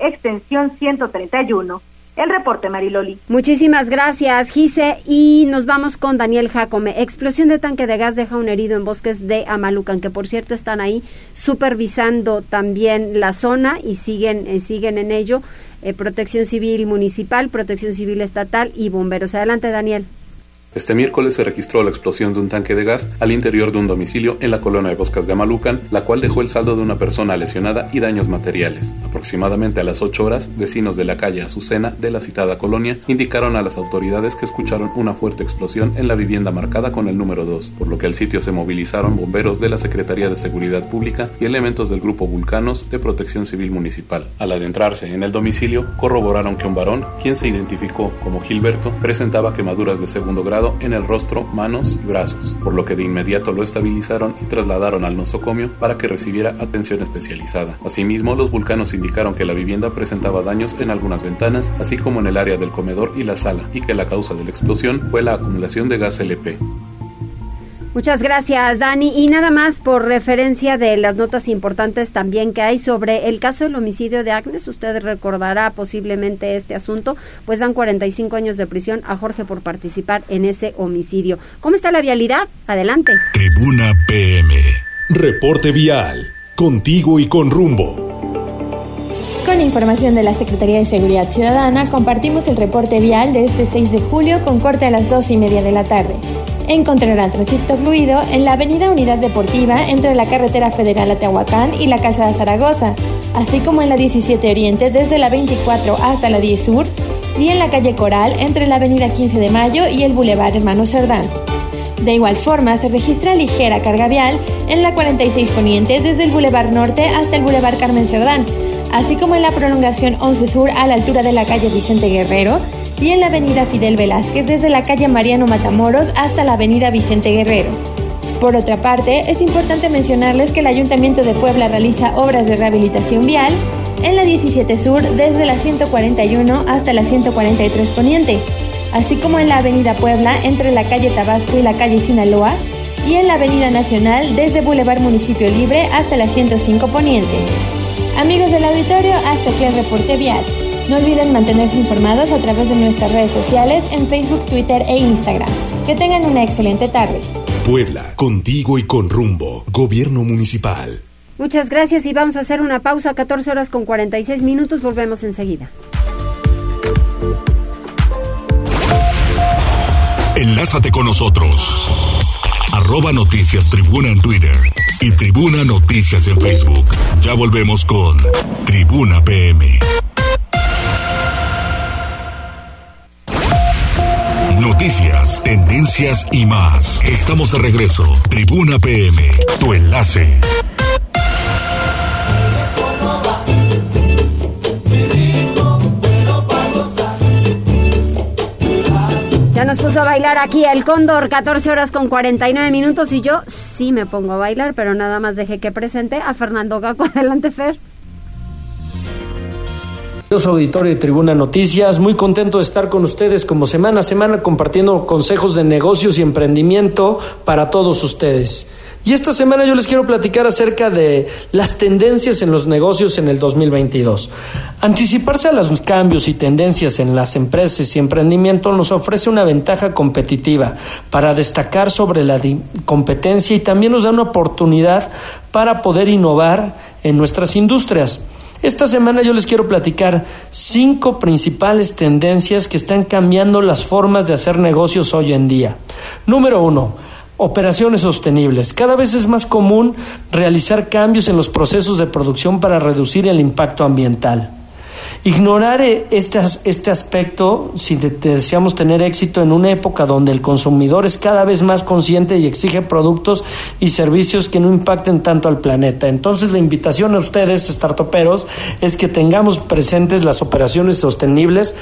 extensión 131. El reporte, Mariloli. Muchísimas gracias, Gise. Y nos vamos con Daniel Jacome. Explosión de tanque de gas deja un herido en bosques de Amalucan, que por cierto están ahí supervisando también la zona y siguen, eh, siguen en ello. Eh, protección Civil Municipal, Protección Civil Estatal y bomberos. Adelante, Daniel. Este miércoles se registró la explosión de un tanque de gas al interior de un domicilio en la colonia de Boscas de Amalucan, la cual dejó el saldo de una persona lesionada y daños materiales. Aproximadamente a las 8 horas, vecinos de la calle Azucena de la citada colonia indicaron a las autoridades que escucharon una fuerte explosión en la vivienda marcada con el número 2, por lo que al sitio se movilizaron bomberos de la Secretaría de Seguridad Pública y elementos del Grupo Vulcanos de Protección Civil Municipal. Al adentrarse en el domicilio, corroboraron que un varón, quien se identificó como Gilberto, presentaba quemaduras de segundo grado en el rostro, manos y brazos, por lo que de inmediato lo estabilizaron y trasladaron al nosocomio para que recibiera atención especializada. Asimismo, los vulcanos indicaron que la vivienda presentaba daños en algunas ventanas, así como en el área del comedor y la sala, y que la causa de la explosión fue la acumulación de gas LP. Muchas gracias, Dani. Y nada más por referencia de las notas importantes también que hay sobre el caso del homicidio de Agnes. Usted recordará posiblemente este asunto, pues dan 45 años de prisión a Jorge por participar en ese homicidio. ¿Cómo está la vialidad? Adelante. Tribuna PM. Reporte vial. Contigo y con rumbo. Con información de la Secretaría de Seguridad Ciudadana, compartimos el reporte vial de este 6 de julio con corte a las 2 y media de la tarde encontrarán tránsito fluido en la Avenida Unidad Deportiva entre la Carretera Federal a Tehuacán y la Casa de Zaragoza, así como en la 17 Oriente desde la 24 hasta la 10 Sur y en la calle Coral entre la Avenida 15 de Mayo y el Boulevard Hermano Cerdán. De igual forma, se registra ligera carga vial en la 46 Poniente desde el Boulevard Norte hasta el Boulevard Carmen Cerdán, así como en la prolongación 11 Sur a la altura de la calle Vicente Guerrero y en la avenida Fidel Velázquez desde la calle Mariano Matamoros hasta la avenida Vicente Guerrero. Por otra parte, es importante mencionarles que el Ayuntamiento de Puebla realiza obras de rehabilitación vial en la 17 Sur desde la 141 hasta la 143 Poniente, así como en la Avenida Puebla entre la calle Tabasco y la calle Sinaloa, y en la Avenida Nacional desde Boulevard Municipio Libre hasta la 105 Poniente. Amigos del auditorio, hasta aquí el reporte vial. No olviden mantenerse informados a través de nuestras redes sociales en Facebook, Twitter e Instagram. Que tengan una excelente tarde. Puebla, contigo y con rumbo. Gobierno Municipal. Muchas gracias y vamos a hacer una pausa, 14 horas con 46 minutos, volvemos enseguida. Enlázate con nosotros. Arroba Noticias Tribuna en Twitter y Tribuna Noticias en Facebook. Ya volvemos con Tribuna PM. Noticias, tendencias y más. Estamos de regreso. Tribuna PM, tu enlace. Ya nos puso a bailar aquí el Cóndor, 14 horas con 49 minutos y yo sí me pongo a bailar, pero nada más dejé que presente a Fernando Gaco. Adelante, Fer. Auditorio de Tribuna Noticias, muy contento de estar con ustedes como semana a semana compartiendo consejos de negocios y emprendimiento para todos ustedes. Y esta semana yo les quiero platicar acerca de las tendencias en los negocios en el 2022. Anticiparse a los cambios y tendencias en las empresas y emprendimiento nos ofrece una ventaja competitiva para destacar sobre la competencia y también nos da una oportunidad para poder innovar en nuestras industrias. Esta semana yo les quiero platicar cinco principales tendencias que están cambiando las formas de hacer negocios hoy en día. Número uno, Operaciones sostenibles. Cada vez es más común realizar cambios en los procesos de producción para reducir el impacto ambiental. Ignorar este, este aspecto si deseamos tener éxito en una época donde el consumidor es cada vez más consciente y exige productos y servicios que no impacten tanto al planeta. Entonces la invitación a ustedes, startuperos, es que tengamos presentes las operaciones sostenibles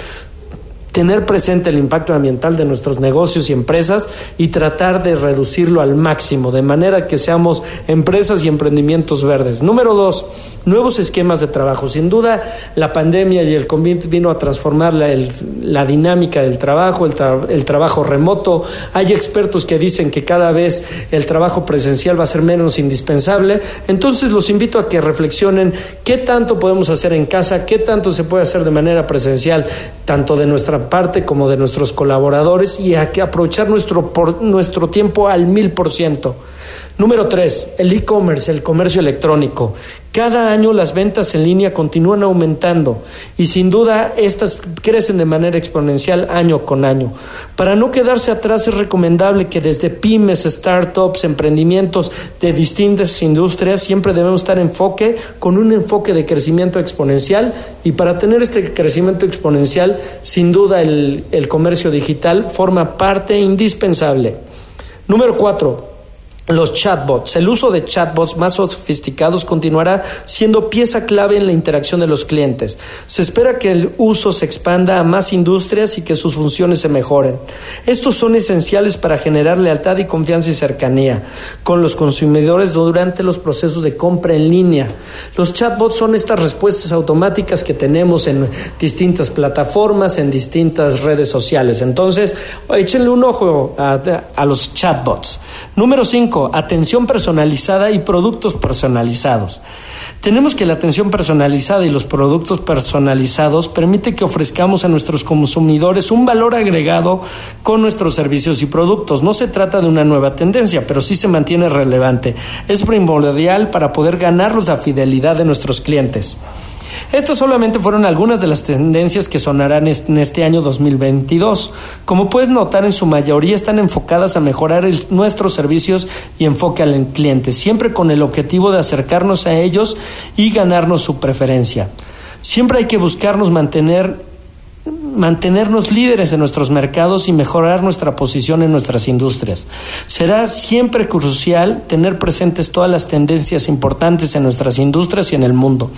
tener presente el impacto ambiental de nuestros negocios y empresas y tratar de reducirlo al máximo, de manera que seamos empresas y emprendimientos verdes. Número dos, nuevos esquemas de trabajo. Sin duda, la pandemia y el COVID vino a transformar la, la dinámica del trabajo, el, el trabajo remoto. Hay expertos que dicen que cada vez el trabajo presencial va a ser menos indispensable. Entonces, los invito a que reflexionen qué tanto podemos hacer en casa, qué tanto se puede hacer de manera presencial, tanto de nuestra parte como de nuestros colaboradores y a que aprovechar nuestro, por, nuestro tiempo al mil por ciento. Número tres, el e-commerce, el comercio electrónico. Cada año las ventas en línea continúan aumentando y sin duda estas crecen de manera exponencial año con año. Para no quedarse atrás es recomendable que desde pymes, startups, emprendimientos de distintas industrias siempre debemos estar en enfoque con un enfoque de crecimiento exponencial y para tener este crecimiento exponencial sin duda el, el comercio digital forma parte indispensable. Número cuatro, los chatbots. El uso de chatbots más sofisticados continuará siendo pieza clave en la interacción de los clientes. Se espera que el uso se expanda a más industrias y que sus funciones se mejoren. Estos son esenciales para generar lealtad y confianza y cercanía con los consumidores durante los procesos de compra en línea. Los chatbots son estas respuestas automáticas que tenemos en distintas plataformas, en distintas redes sociales. Entonces, échenle un ojo a, a los chatbots. Número 5. Atención personalizada y productos personalizados. Tenemos que la atención personalizada y los productos personalizados permite que ofrezcamos a nuestros consumidores un valor agregado con nuestros servicios y productos. No se trata de una nueva tendencia, pero sí se mantiene relevante. Es primordial para poder ganarnos la fidelidad de nuestros clientes. Estas solamente fueron algunas de las tendencias que sonarán en este año 2022. Como puedes notar, en su mayoría están enfocadas a mejorar nuestros servicios y enfoque al cliente, siempre con el objetivo de acercarnos a ellos y ganarnos su preferencia. Siempre hay que buscarnos mantener mantenernos líderes en nuestros mercados y mejorar nuestra posición en nuestras industrias. Será siempre crucial tener presentes todas las tendencias importantes en nuestras industrias y en el mundo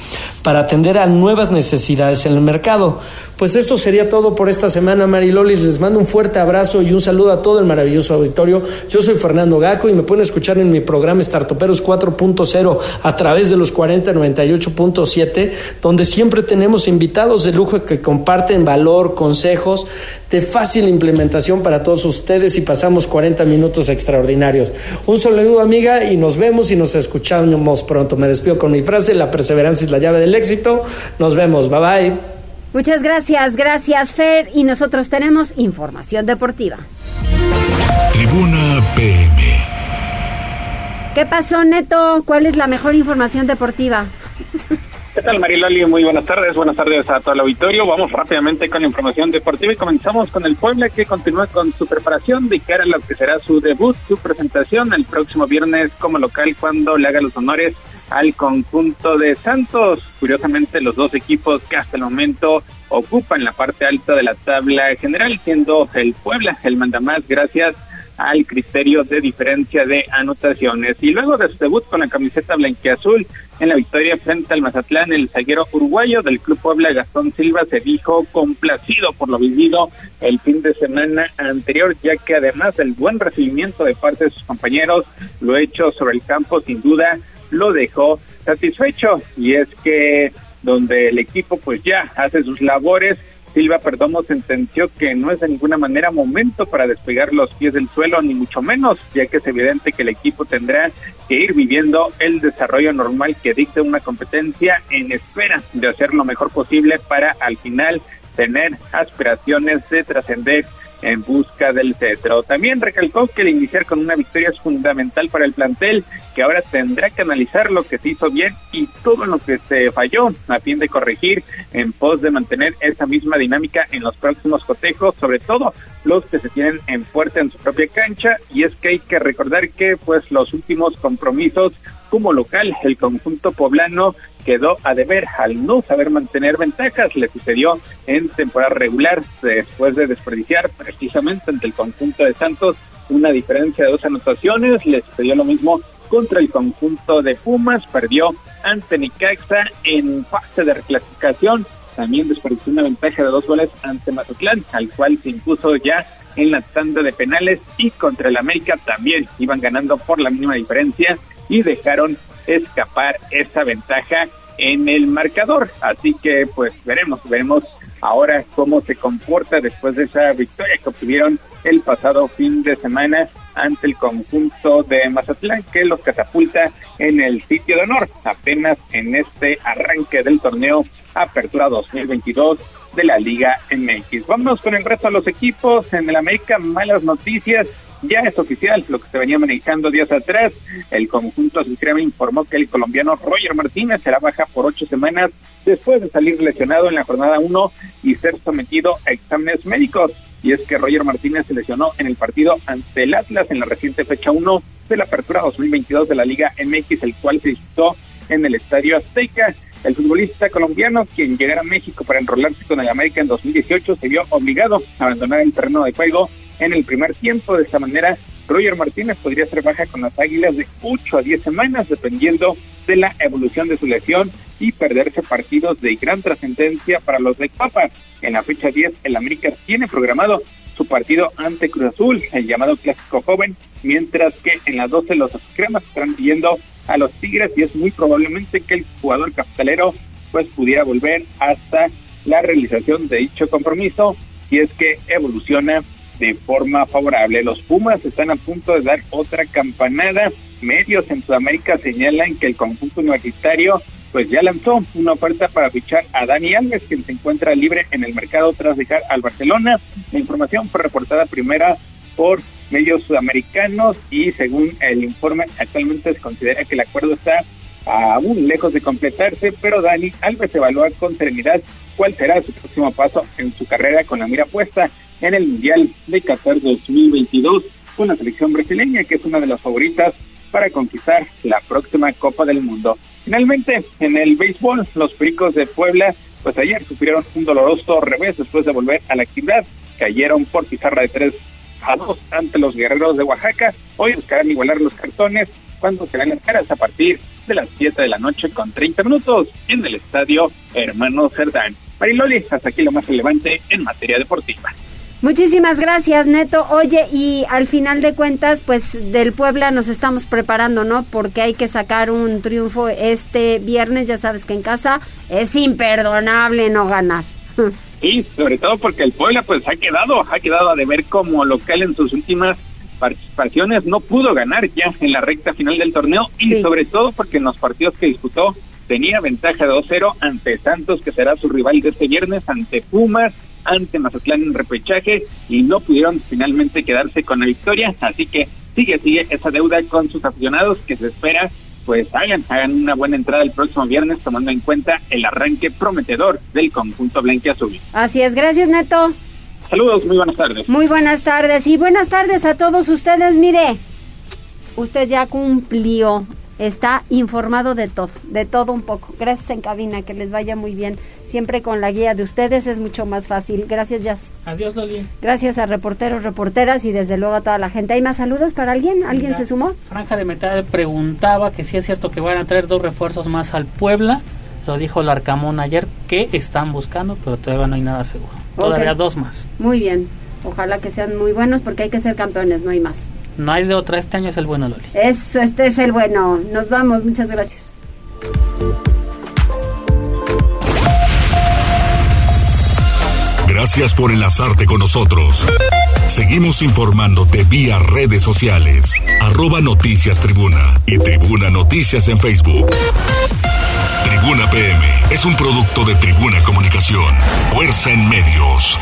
para atender a nuevas necesidades en el mercado. Pues eso sería todo por esta semana, Mariloli. Les mando un fuerte abrazo y un saludo a todo el maravilloso auditorio. Yo soy Fernando Gaco y me pueden escuchar en mi programa Startoperos 4.0 a través de los 4098.7, donde siempre tenemos invitados de lujo que comparten valor, consejos de fácil implementación para todos ustedes y pasamos 40 minutos extraordinarios. Un saludo amiga y nos vemos y nos escuchamos pronto. Me despido con mi frase, la perseverancia es la llave del éxito. Nos vemos, bye bye. Muchas gracias, gracias Fer y nosotros tenemos información deportiva. Tribuna PM. ¿Qué pasó, Neto? ¿Cuál es la mejor información deportiva? ¿Qué tal, Mariloli? Muy buenas tardes. Buenas tardes a todo el auditorio. Vamos rápidamente con la información deportiva y comenzamos con el Puebla que continúa con su preparación de cara a lo que será su debut, su presentación el próximo viernes como local cuando le haga los honores al conjunto de Santos. Curiosamente, los dos equipos que hasta el momento ocupan la parte alta de la tabla general, siendo el Puebla el mandamás gracias al criterio de diferencia de anotaciones. Y luego de su debut con la camiseta blanquiazul en la victoria frente al Mazatlán, el zaguero uruguayo del Club Puebla, Gastón Silva, se dijo complacido por lo vivido el fin de semana anterior, ya que además del buen recibimiento de parte de sus compañeros, lo hecho sobre el campo sin duda lo dejó satisfecho. Y es que donde el equipo pues ya hace sus labores, Silva Perdomo sentenció que no es de ninguna manera momento para despegar los pies del suelo, ni mucho menos, ya que es evidente que el equipo tendrá que ir viviendo el desarrollo normal que dicta una competencia en espera de hacer lo mejor posible para al final tener aspiraciones de trascender en busca del cetro. También recalcó que el iniciar con una victoria es fundamental para el plantel, ahora tendrá que analizar lo que se hizo bien y todo lo que se falló a fin de corregir en pos de mantener esa misma dinámica en los próximos cotejos, sobre todo los que se tienen en fuerte en su propia cancha y es que hay que recordar que pues los últimos compromisos como local el conjunto poblano quedó a deber al no saber mantener ventajas. Le sucedió en temporada regular después de desperdiciar precisamente ante el conjunto de Santos una diferencia de dos anotaciones. Le sucedió lo mismo contra el conjunto de Pumas. Perdió ante Nicaxa en fase de reclasificación. También desperdició una ventaja de dos goles ante Mazatlán, al cual se impuso ya en la tanda de penales y contra el América también iban ganando por la mínima diferencia y dejaron escapar esa ventaja en el marcador. Así que pues veremos, veremos ahora cómo se comporta después de esa victoria que obtuvieron el pasado fin de semana ante el conjunto de Mazatlán que los catapulta en el sitio de honor apenas en este arranque del torneo Apertura 2022 de la Liga MX. Vamos con el resto de los equipos en el América, malas noticias ya es oficial lo que se venía manejando días atrás. El conjunto me informó que el colombiano Roger Martínez será baja por ocho semanas después de salir lesionado en la jornada 1 y ser sometido a exámenes médicos. Y es que Roger Martínez se lesionó en el partido ante el Atlas en la reciente fecha 1 de la apertura 2022 de la Liga MX, el cual se disputó en el Estadio Azteca. El futbolista colombiano, quien llegara a México para enrolarse con el América en 2018, se vio obligado a abandonar el terreno de juego en el primer tiempo. De esta manera, Roger Martínez podría ser baja con las Águilas de 8 a 10 semanas, dependiendo de la evolución de su lesión y perderse partidos de gran trascendencia para los de Papa. En la fecha 10, el América tiene programado su partido ante Cruz Azul, el llamado Clásico Joven, mientras que en las 12 los cremas estarán viendo a los Tigres y es muy probablemente que el jugador capitalero pues pudiera volver hasta la realización de dicho compromiso y es que evoluciona de forma favorable. Los Pumas están a punto de dar otra campanada. Medios en Sudamérica señalan que el conjunto universitario pues ya lanzó una oferta para fichar a Dani Alves, quien se encuentra libre en el mercado tras dejar al Barcelona. La información fue reportada primera por medios sudamericanos y según el informe actualmente se considera que el acuerdo está aún lejos de completarse, pero Dani Alves evalúa con serenidad cuál será su próximo paso en su carrera con la mira puesta en el Mundial de Qatar 2022 con la selección brasileña, que es una de las favoritas para conquistar la próxima Copa del Mundo. Finalmente, en el béisbol, los Pericos de Puebla pues ayer sufrieron un doloroso revés después de volver a la actividad. Cayeron por pizarra de 3 a 2 ante los guerreros de Oaxaca. Hoy buscarán igualar los cartones cuando serán las caras a partir de las 7 de la noche con 30 minutos en el estadio Hermano Cerdán. Mariloli, hasta aquí lo más relevante en materia deportiva. Muchísimas gracias, Neto. Oye, y al final de cuentas, pues del Puebla nos estamos preparando, ¿no? Porque hay que sacar un triunfo este viernes, ya sabes que en casa es imperdonable no ganar. Y sobre todo porque el Puebla pues ha quedado, ha quedado a deber como local en sus últimas participaciones, no pudo ganar ya en la recta final del torneo y sobre todo porque en los partidos que disputó tenía ventaja de 2-0 ante Santos, que será su rival de este viernes, ante Pumas, ante Mazatlán en repechaje y no pudieron finalmente quedarse con la victoria, así que sigue, sigue esa deuda con sus aficionados que se espera pues hagan, hagan una buena entrada el próximo viernes tomando en cuenta el arranque prometedor del conjunto azul Así es, gracias Neto. Saludos, muy buenas tardes. Muy buenas tardes y buenas tardes a todos ustedes. Mire, usted ya cumplió está informado de todo, de todo un poco. Gracias en cabina, que les vaya muy bien. Siempre con la guía de ustedes es mucho más fácil. Gracias, Jazz. Adiós, Loli. Gracias a reporteros, reporteras y desde luego a toda la gente. ¿Hay más saludos para alguien? ¿Alguien se sumó? Franja de Metal preguntaba que si es cierto que van a traer dos refuerzos más al Puebla. Lo dijo el Arcamón ayer, que están buscando, pero todavía no hay nada seguro. Todavía dos más. Muy bien. Ojalá que sean muy buenos porque hay que ser campeones, no hay más. No hay de otra, este año es el bueno, Loli. Eso, este es el bueno. Nos vamos, muchas gracias. Gracias por enlazarte con nosotros. Seguimos informándote vía redes sociales. Arroba Noticias Tribuna y Tribuna Noticias en Facebook. Tribuna PM es un producto de Tribuna Comunicación. Fuerza en medios.